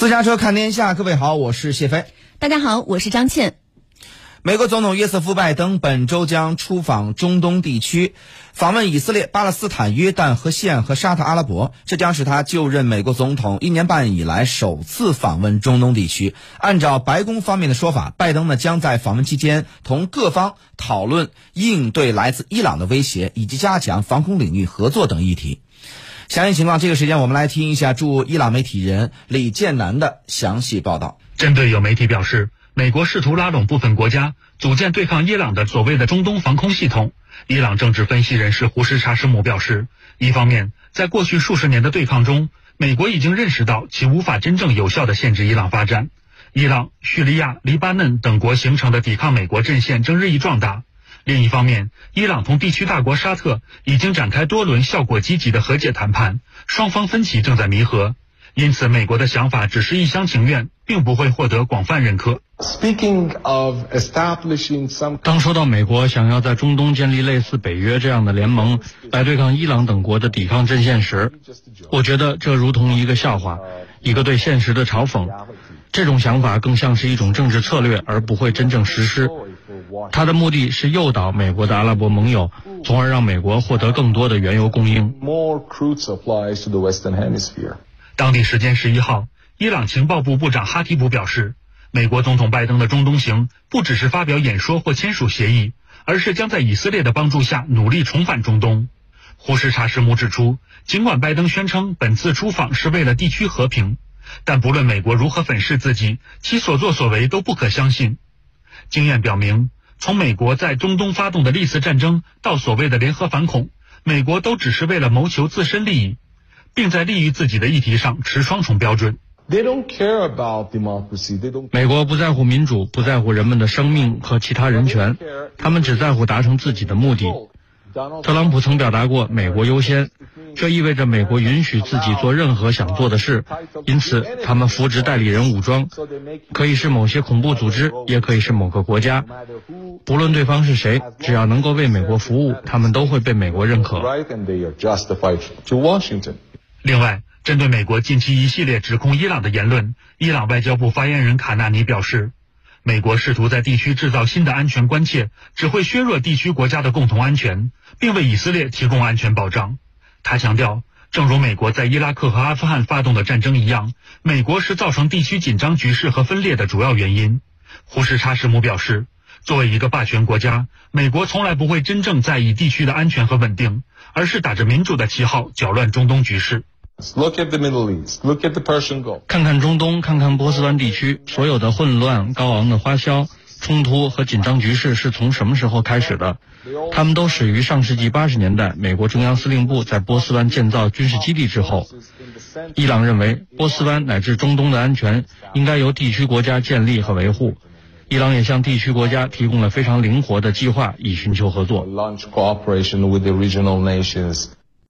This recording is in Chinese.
私家车看天下，各位好，我是谢飞。大家好，我是张倩。美国总统约瑟夫·拜登本周将出访中东地区，访问以色列、巴勒斯坦、约旦和西岸和沙特阿拉伯。这将是他就任美国总统一年半以来首次访问中东地区。按照白宫方面的说法，拜登呢将在访问期间同各方讨论应对来自伊朗的威胁，以及加强防空领域合作等议题。详细情况，这个时间我们来听一下驻伊朗媒体人李建南的详细报道。针对有媒体表示。美国试图拉拢部分国家组建对抗伊朗的所谓的中东防空系统。伊朗政治分析人士胡什查什姆表示，一方面，在过去数十年的对抗中，美国已经认识到其无法真正有效地限制伊朗发展。伊朗、叙利亚、黎巴嫩等国形成的抵抗美国阵线正日益壮大。另一方面，伊朗同地区大国沙特已经展开多轮效果积极的和解谈判，双方分歧正在弥合。因此，美国的想法只是一厢情愿，并不会获得广泛认可。Speaking of establishing some，当说到美国想要在中东建立类似北约这样的联盟来对抗伊朗等国的抵抗阵线时，我觉得这如同一个笑话，一个对现实的嘲讽。这种想法更像是一种政治策略，而不会真正实施。它的目的是诱导美国的阿拉伯盟友，从而让美国获得更多的原油供应。More crude supplies to the Western Hemisphere。当地时间十一号，伊朗情报部部长哈提普表示，美国总统拜登的中东行不只是发表演说或签署协议，而是将在以色列的帮助下努力重返中东。胡什查什姆指出，尽管拜登宣称本次出访是为了地区和平，但不论美国如何粉饰自己，其所作所为都不可相信。经验表明，从美国在中东发动的历次战争到所谓的联合反恐，美国都只是为了谋求自身利益。并在利于自己的议题上持双重标准。美国不在乎民主，不在乎人们的生命和其他人权，他们只在乎达成自己的目的。特朗普曾表达过“美国优先”，这意味着美国允许自己做任何想做的事。因此，他们扶植代理人武装，可以是某些恐怖组织，也可以是某个国家。不论对方是谁，只要能够为美国服务，他们都会被美国认可。另外，针对美国近期一系列指控伊朗的言论，伊朗外交部发言人卡纳尼表示，美国试图在地区制造新的安全关切，只会削弱地区国家的共同安全，并为以色列提供安全保障。他强调，正如美国在伊拉克和阿富汗发动的战争一样，美国是造成地区紧张局势和分裂的主要原因。胡什查什姆表示，作为一个霸权国家，美国从来不会真正在意地区的安全和稳定，而是打着民主的旗号搅乱中东局势。Look at the Middle East. Look at the Persian Gulf. 看看中东，看看波斯湾地区，所有的混乱、高昂的花销、冲突和紧张局势是从什么时候开始的？他们都始于上世纪八十年代，美国中央司令部在波斯湾建造军事基地之后。伊朗认为，波斯湾乃至中东的安全应该由地区国家建立和维护。伊朗也向地区国家提供了非常灵活的计划，以寻求合作。